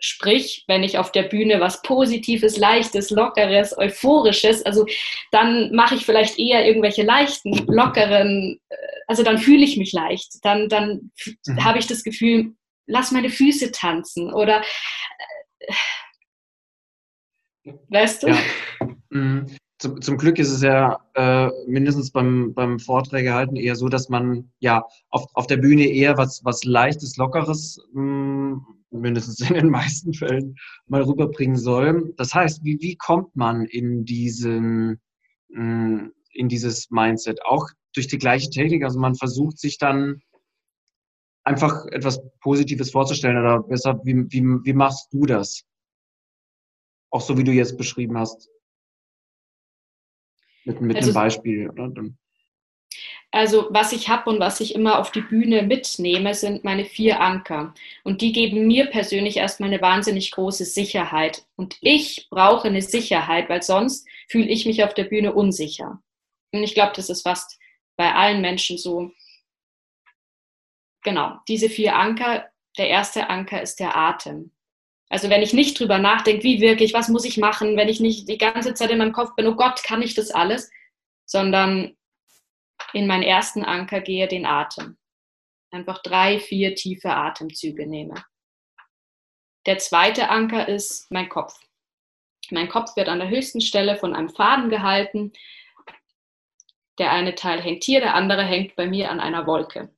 Sprich, wenn ich auf der Bühne was Positives, Leichtes, Lockeres, Euphorisches, also dann mache ich vielleicht eher irgendwelche leichten, lockeren, äh, also dann fühle ich mich leicht. Dann, dann mhm. habe ich das Gefühl, lass meine Füße tanzen oder äh, weißt du? Ja. Mhm zum, zum Glück ist es ja äh, mindestens beim, beim Vorträge halten eher so, dass man ja auf, auf der Bühne eher was, was Leichtes, Lockeres, mh, hm, mindestens in den meisten Fällen, mal rüberbringen soll. Das heißt, wie, wie kommt man in diesen, mh, hm, in dieses Mindset? Auch durch die gleiche Technik. Also man versucht sich dann einfach etwas Positives vorzustellen oder besser, wie, wie, wie machst du das? Auch so wie du jetzt beschrieben hast. Mit, mit also, einem Beispiel. Oder? Also was ich habe und was ich immer auf die Bühne mitnehme, sind meine vier Anker. Und die geben mir persönlich erstmal eine wahnsinnig große Sicherheit. Und ich brauche eine Sicherheit, weil sonst fühle ich mich auf der Bühne unsicher. Und ich glaube, das ist fast bei allen Menschen so. Genau, diese vier Anker. Der erste Anker ist der Atem. Also wenn ich nicht drüber nachdenke, wie wirklich, was muss ich machen, wenn ich nicht die ganze Zeit in meinem Kopf bin, oh Gott, kann ich das alles, sondern in meinen ersten Anker gehe, den Atem. Einfach drei, vier tiefe Atemzüge nehme. Der zweite Anker ist mein Kopf. Mein Kopf wird an der höchsten Stelle von einem Faden gehalten. Der eine Teil hängt hier, der andere hängt bei mir an einer Wolke.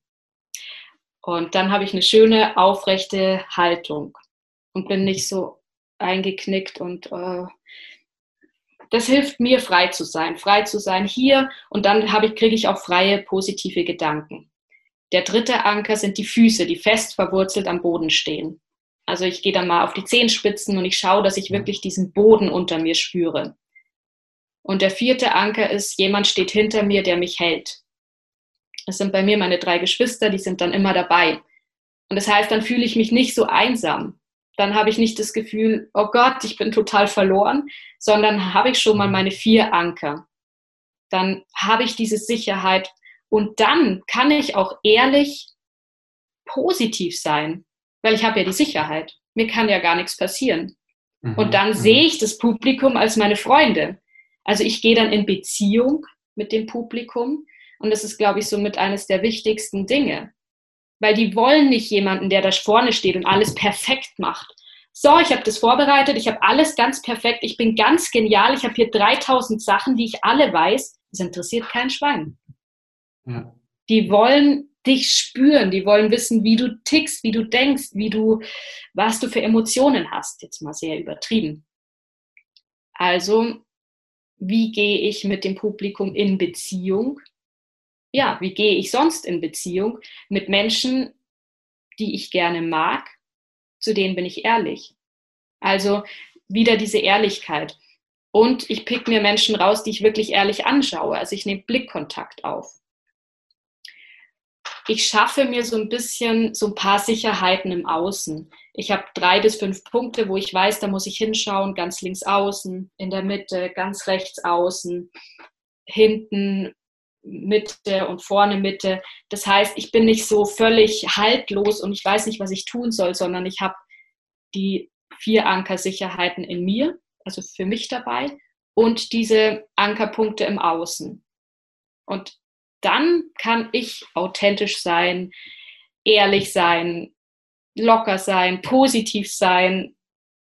Und dann habe ich eine schöne aufrechte Haltung und bin nicht so eingeknickt und äh, das hilft mir, frei zu sein, frei zu sein hier und dann ich, kriege ich auch freie, positive Gedanken. Der dritte Anker sind die Füße, die fest verwurzelt am Boden stehen. Also ich gehe dann mal auf die Zehenspitzen und ich schaue, dass ich wirklich diesen Boden unter mir spüre. Und der vierte Anker ist, jemand steht hinter mir, der mich hält. Das sind bei mir meine drei Geschwister, die sind dann immer dabei. Und das heißt, dann fühle ich mich nicht so einsam, dann habe ich nicht das Gefühl, oh Gott, ich bin total verloren, sondern habe ich schon mal mhm. meine vier Anker. Dann habe ich diese Sicherheit und dann kann ich auch ehrlich positiv sein, weil ich habe ja die Sicherheit. Mir kann ja gar nichts passieren. Mhm. Und dann mhm. sehe ich das Publikum als meine Freunde. Also ich gehe dann in Beziehung mit dem Publikum und das ist, glaube ich, somit eines der wichtigsten Dinge weil die wollen nicht jemanden, der da vorne steht und alles perfekt macht. So, ich habe das vorbereitet, ich habe alles ganz perfekt, ich bin ganz genial, ich habe hier 3000 Sachen, die ich alle weiß. Das interessiert kein Schwein. Ja. Die wollen dich spüren, die wollen wissen, wie du tickst, wie du denkst, wie du, was du für Emotionen hast. Jetzt mal sehr übertrieben. Also, wie gehe ich mit dem Publikum in Beziehung? Ja, wie gehe ich sonst in Beziehung mit Menschen, die ich gerne mag, zu denen bin ich ehrlich. Also wieder diese Ehrlichkeit. Und ich pick mir Menschen raus, die ich wirklich ehrlich anschaue. Also ich nehme Blickkontakt auf. Ich schaffe mir so ein bisschen so ein paar Sicherheiten im Außen. Ich habe drei bis fünf Punkte, wo ich weiß, da muss ich hinschauen, ganz links außen, in der Mitte, ganz rechts außen, hinten, Mitte und vorne Mitte. Das heißt, ich bin nicht so völlig haltlos und ich weiß nicht, was ich tun soll, sondern ich habe die vier Ankersicherheiten in mir, also für mich dabei, und diese Ankerpunkte im Außen. Und dann kann ich authentisch sein, ehrlich sein, locker sein, positiv sein,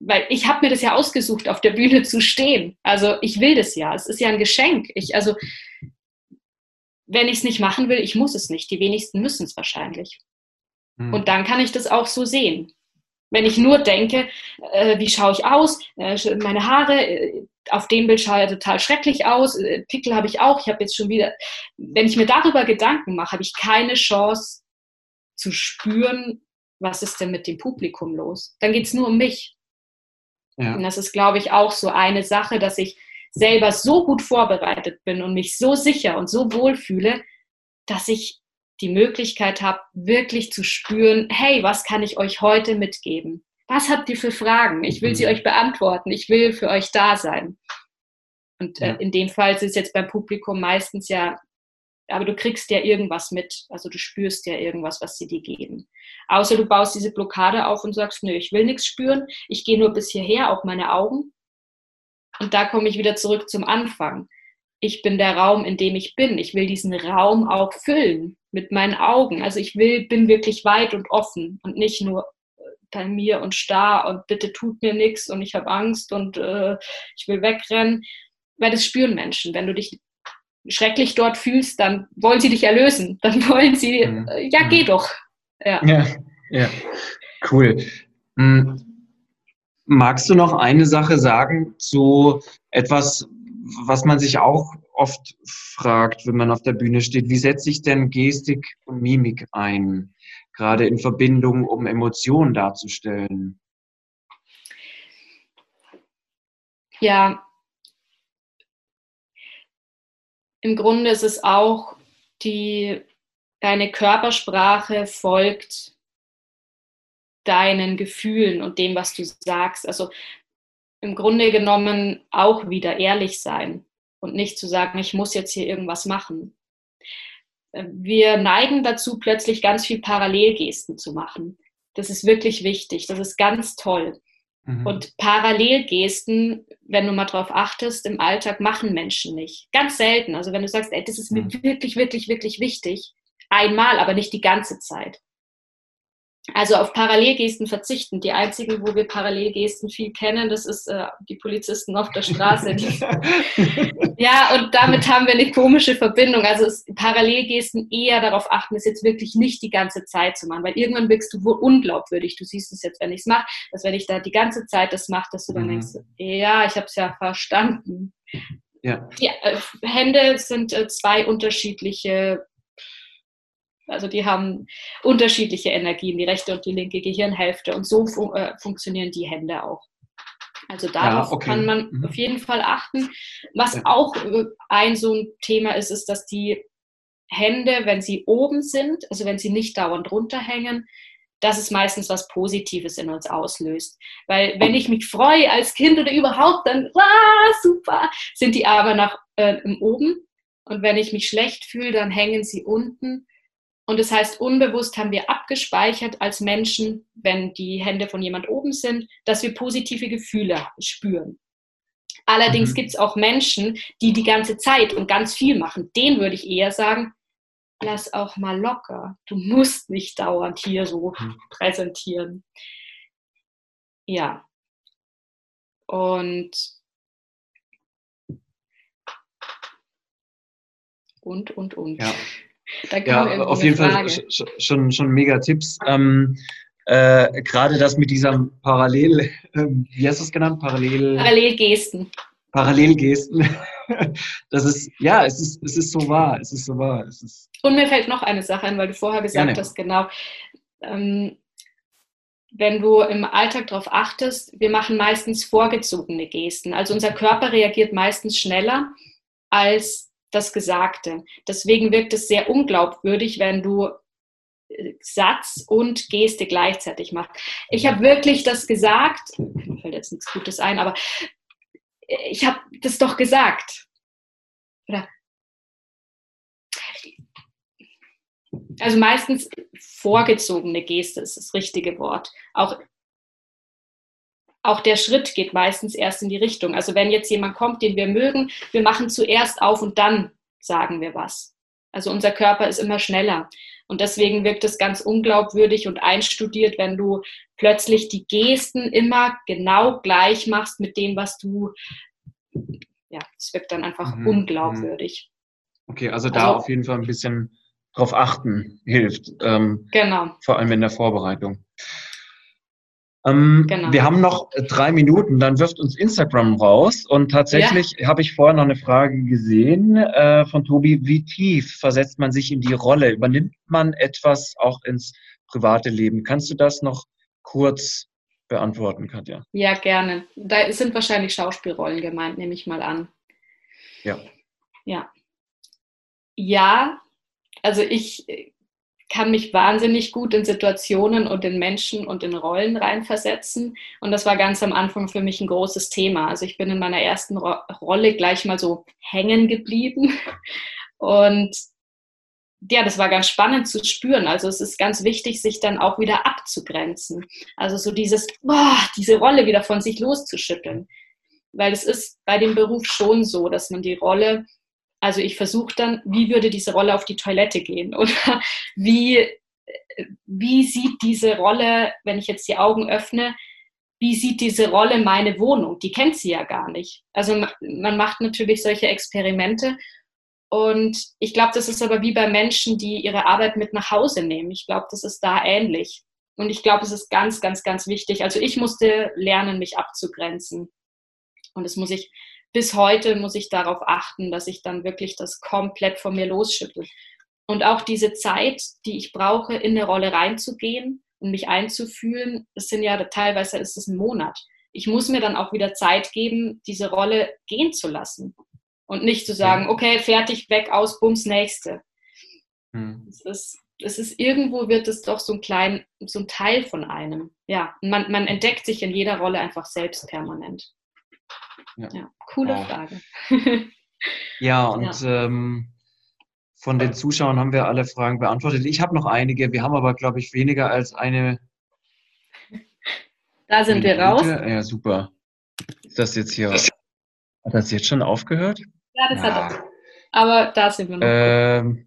weil ich habe mir das ja ausgesucht, auf der Bühne zu stehen. Also ich will das ja. Es ist ja ein Geschenk. Ich, also wenn ich es nicht machen will, ich muss es nicht. Die wenigsten müssen es wahrscheinlich. Mhm. Und dann kann ich das auch so sehen. Wenn ich nur denke, äh, wie schaue ich aus, äh, meine Haare, äh, auf dem Bild schaue ich total schrecklich aus, äh, Pickel habe ich auch, ich habe jetzt schon wieder, wenn ich mir darüber Gedanken mache, habe ich keine Chance zu spüren, was ist denn mit dem Publikum los? Dann geht es nur um mich. Ja. Und das ist, glaube ich, auch so eine Sache, dass ich selber so gut vorbereitet bin und mich so sicher und so wohl fühle, dass ich die Möglichkeit habe, wirklich zu spüren, hey, was kann ich euch heute mitgeben? Was habt ihr für Fragen? Ich will sie mhm. euch beantworten. Ich will für euch da sein. Und äh, in dem Fall ist es jetzt beim Publikum meistens ja, aber du kriegst ja irgendwas mit. Also du spürst ja irgendwas, was sie dir geben. Außer du baust diese Blockade auf und sagst, nö, ich will nichts spüren. Ich gehe nur bis hierher, auch meine Augen. Und da komme ich wieder zurück zum Anfang. Ich bin der Raum, in dem ich bin. Ich will diesen Raum auch füllen mit meinen Augen. Also ich will, bin wirklich weit und offen und nicht nur bei mir und starr und bitte tut mir nichts und ich habe Angst und äh, ich will wegrennen. Weil das spüren Menschen. Wenn du dich schrecklich dort fühlst, dann wollen sie dich erlösen. Dann wollen sie, mhm. äh, ja, geh mhm. doch. Ja, ja, ja. cool. Mhm. Magst du noch eine Sache sagen zu etwas, was man sich auch oft fragt, wenn man auf der Bühne steht? Wie setze ich denn Gestik und Mimik ein, gerade in Verbindung, um Emotionen darzustellen? Ja, im Grunde ist es auch die, deine Körpersprache folgt deinen Gefühlen und dem, was du sagst. Also im Grunde genommen auch wieder ehrlich sein und nicht zu sagen, ich muss jetzt hier irgendwas machen. Wir neigen dazu, plötzlich ganz viel Parallelgesten zu machen. Das ist wirklich wichtig. Das ist ganz toll. Mhm. Und Parallelgesten, wenn du mal drauf achtest, im Alltag machen Menschen nicht. Ganz selten. Also wenn du sagst, ey, das ist mir mhm. wirklich, wirklich, wirklich wichtig, einmal, aber nicht die ganze Zeit. Also auf Parallelgesten verzichten. Die einzigen, wo wir Parallelgesten viel kennen, das ist äh, die Polizisten auf der Straße. ja, und damit haben wir eine komische Verbindung. Also es, Parallelgesten eher darauf achten, es jetzt wirklich nicht die ganze Zeit zu machen, weil irgendwann wirkst du wohl unglaubwürdig. Du siehst es jetzt, wenn ich es mache, dass wenn ich da die ganze Zeit das mache, dass du dann mhm. denkst, ja, ich habe es ja verstanden. Ja. Die äh, Hände sind äh, zwei unterschiedliche also die haben unterschiedliche Energien, die rechte und die linke Gehirnhälfte. Und so fun äh, funktionieren die Hände auch. Also darauf ja, okay. kann man mhm. auf jeden Fall achten. Was ja. auch äh, ein so ein Thema ist, ist, dass die Hände, wenn sie oben sind, also wenn sie nicht dauernd runterhängen, dass es meistens was Positives in uns auslöst. Weil wenn ich mich freue als Kind oder überhaupt, dann, ah, super, sind die Arme nach äh, oben. Und wenn ich mich schlecht fühle, dann hängen sie unten. Und das heißt, unbewusst haben wir abgespeichert als Menschen, wenn die Hände von jemand oben sind, dass wir positive Gefühle spüren. Allerdings mhm. gibt es auch Menschen, die die ganze Zeit und ganz viel machen. Den würde ich eher sagen, lass auch mal locker. Du musst nicht dauernd hier so mhm. präsentieren. Ja. Und und und und. Ja ja, auf jeden Frage. Fall schon, schon mega Tipps. Ähm, äh, Gerade das mit dieser Parallel, äh, wie hast du es genannt? Parallel. Parallelgesten. Parallelgesten. Das ist, ja, es ist, es ist so wahr. Es ist so wahr. Es ist Und mir fällt noch eine Sache ein, weil du vorher gesagt Gerne. hast, genau. Ähm, wenn du im Alltag darauf achtest, wir machen meistens vorgezogene Gesten. Also unser Körper reagiert meistens schneller als das Gesagte. Deswegen wirkt es sehr unglaubwürdig, wenn du äh, Satz und Geste gleichzeitig machst. Ich habe wirklich das gesagt, mir fällt jetzt nichts Gutes ein, aber ich habe das doch gesagt. Oder also meistens vorgezogene Geste ist das richtige Wort. Auch auch der Schritt geht meistens erst in die Richtung. Also wenn jetzt jemand kommt, den wir mögen, wir machen zuerst auf und dann sagen wir was. Also unser Körper ist immer schneller. Und deswegen wirkt es ganz unglaubwürdig und einstudiert, wenn du plötzlich die Gesten immer genau gleich machst mit dem, was du, ja, es wirkt dann einfach mhm. unglaubwürdig. Okay, also da also, auf jeden Fall ein bisschen drauf achten hilft. Ähm, genau. Vor allem in der Vorbereitung. Ähm, genau. Wir haben noch äh, drei Minuten, dann wirft uns Instagram raus. Und tatsächlich ja. habe ich vorher noch eine Frage gesehen äh, von Tobi. Wie tief versetzt man sich in die Rolle? Übernimmt man etwas auch ins private Leben. Kannst du das noch kurz beantworten, Katja? Ja, gerne. Da sind wahrscheinlich Schauspielrollen gemeint, nehme ich mal an. Ja. Ja. Ja, also ich kann mich wahnsinnig gut in Situationen und in Menschen und in Rollen reinversetzen. Und das war ganz am Anfang für mich ein großes Thema. Also ich bin in meiner ersten Ro Rolle gleich mal so hängen geblieben. Und ja, das war ganz spannend zu spüren. Also es ist ganz wichtig, sich dann auch wieder abzugrenzen. Also so dieses, boah, diese Rolle wieder von sich loszuschütteln. Weil es ist bei dem Beruf schon so, dass man die Rolle also ich versuche dann, wie würde diese Rolle auf die Toilette gehen oder wie, wie sieht diese Rolle, wenn ich jetzt die Augen öffne, wie sieht diese Rolle meine Wohnung? Die kennt sie ja gar nicht. Also man macht natürlich solche Experimente und ich glaube, das ist aber wie bei Menschen, die ihre Arbeit mit nach Hause nehmen. Ich glaube, das ist da ähnlich. Und ich glaube, es ist ganz, ganz, ganz wichtig. Also ich musste lernen, mich abzugrenzen. Und das muss ich bis heute muss ich darauf achten, dass ich dann wirklich das komplett von mir losschüttel. Und auch diese Zeit, die ich brauche, in eine Rolle reinzugehen und mich einzufühlen, das sind ja teilweise ist es ein Monat. Ich muss mir dann auch wieder Zeit geben, diese Rolle gehen zu lassen und nicht zu sagen, okay, fertig, weg, aus, bums, nächste. Hm. Es, ist, es ist irgendwo wird es doch so ein klein, so ein Teil von einem. Ja, man, man entdeckt sich in jeder Rolle einfach selbst permanent. Ja, ja coole wow. Frage. ja, und ja. Ähm, von den Zuschauern haben wir alle Fragen beantwortet. Ich habe noch einige, wir haben aber, glaube ich, weniger als eine. Da sind wir raus. Ja, super. Ist das jetzt hier. Hat das jetzt schon aufgehört? Ja, das ja. hat er. Aber da sind wir noch. Ähm,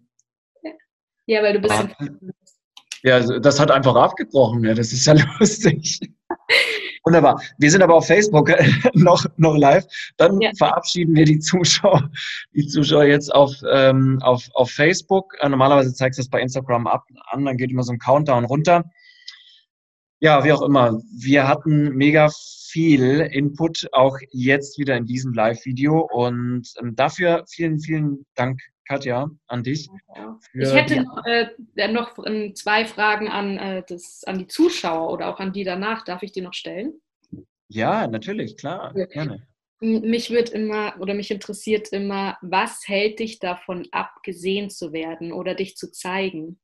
ja, weil du bist. Ja, das hat einfach abgebrochen. Ja, das ist ja lustig. Wunderbar. Wir sind aber auf Facebook noch, noch live. Dann ja. verabschieden wir die Zuschauer, die Zuschauer jetzt auf, ähm, auf, auf Facebook. Äh, normalerweise zeigst du das bei Instagram ab, an, dann geht immer so ein Countdown runter. Ja, wie auch immer. Wir hatten mega viel Input, auch jetzt wieder in diesem Live-Video. Und ähm, dafür vielen, vielen Dank, Katja, an dich. Ich hätte noch, äh, noch zwei Fragen an, äh, das, an die Zuschauer oder auch an die danach. Darf ich die noch stellen? Ja, natürlich, klar, ja. gerne. Mich wird immer oder mich interessiert immer, was hält dich davon ab, gesehen zu werden oder dich zu zeigen?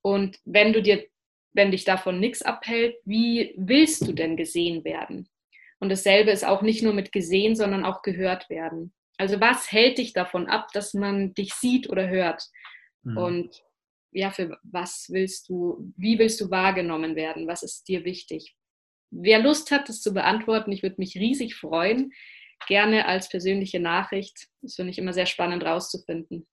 Und wenn du dir, wenn dich davon nichts abhält, wie willst du denn gesehen werden? Und dasselbe ist auch nicht nur mit gesehen, sondern auch gehört werden. Also was hält dich davon ab, dass man dich sieht oder hört? Mhm. Und ja, für was willst du, wie willst du wahrgenommen werden? Was ist dir wichtig? Wer Lust hat, das zu beantworten, ich würde mich riesig freuen. Gerne als persönliche Nachricht. Das finde ich immer sehr spannend rauszufinden.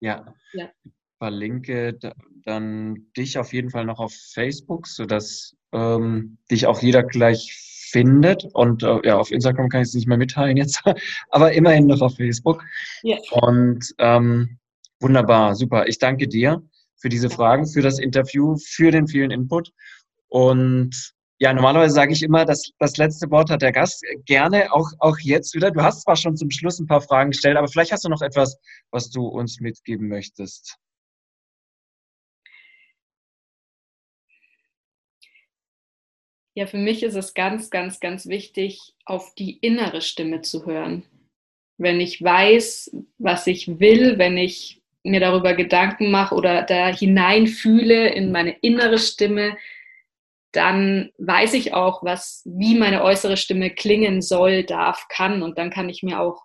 Ja. ja. Ich verlinke dann dich auf jeden Fall noch auf Facebook, sodass ähm, dich auch jeder gleich findet. Und äh, ja, auf Instagram kann ich es nicht mehr mitteilen jetzt, aber immerhin noch auf Facebook. Ja. Und ähm, wunderbar, super. Ich danke dir für diese Fragen, für das Interview, für den vielen Input. Und ja, normalerweise sage ich immer, dass das letzte Wort hat der Gast. Gerne auch, auch jetzt wieder. Du hast zwar schon zum Schluss ein paar Fragen gestellt, aber vielleicht hast du noch etwas, was du uns mitgeben möchtest. Ja, für mich ist es ganz, ganz, ganz wichtig, auf die innere Stimme zu hören. Wenn ich weiß, was ich will, wenn ich mir darüber Gedanken mache oder da hineinfühle in meine innere Stimme, dann weiß ich auch, was, wie meine äußere Stimme klingen soll, darf, kann. Und dann kann ich mir auch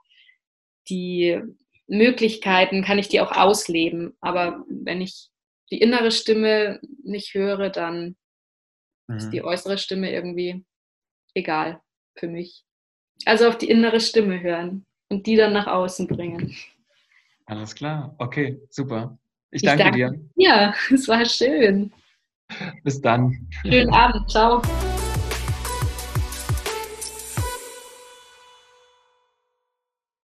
die Möglichkeiten, kann ich die auch ausleben. Aber wenn ich die innere Stimme nicht höre, dann mhm. ist die äußere Stimme irgendwie egal für mich. Also auf die innere Stimme hören und die dann nach außen bringen. Alles klar. Okay, super. Ich danke, ich danke dir. Ja, es war schön. Bis dann. Schönen Abend. Ciao.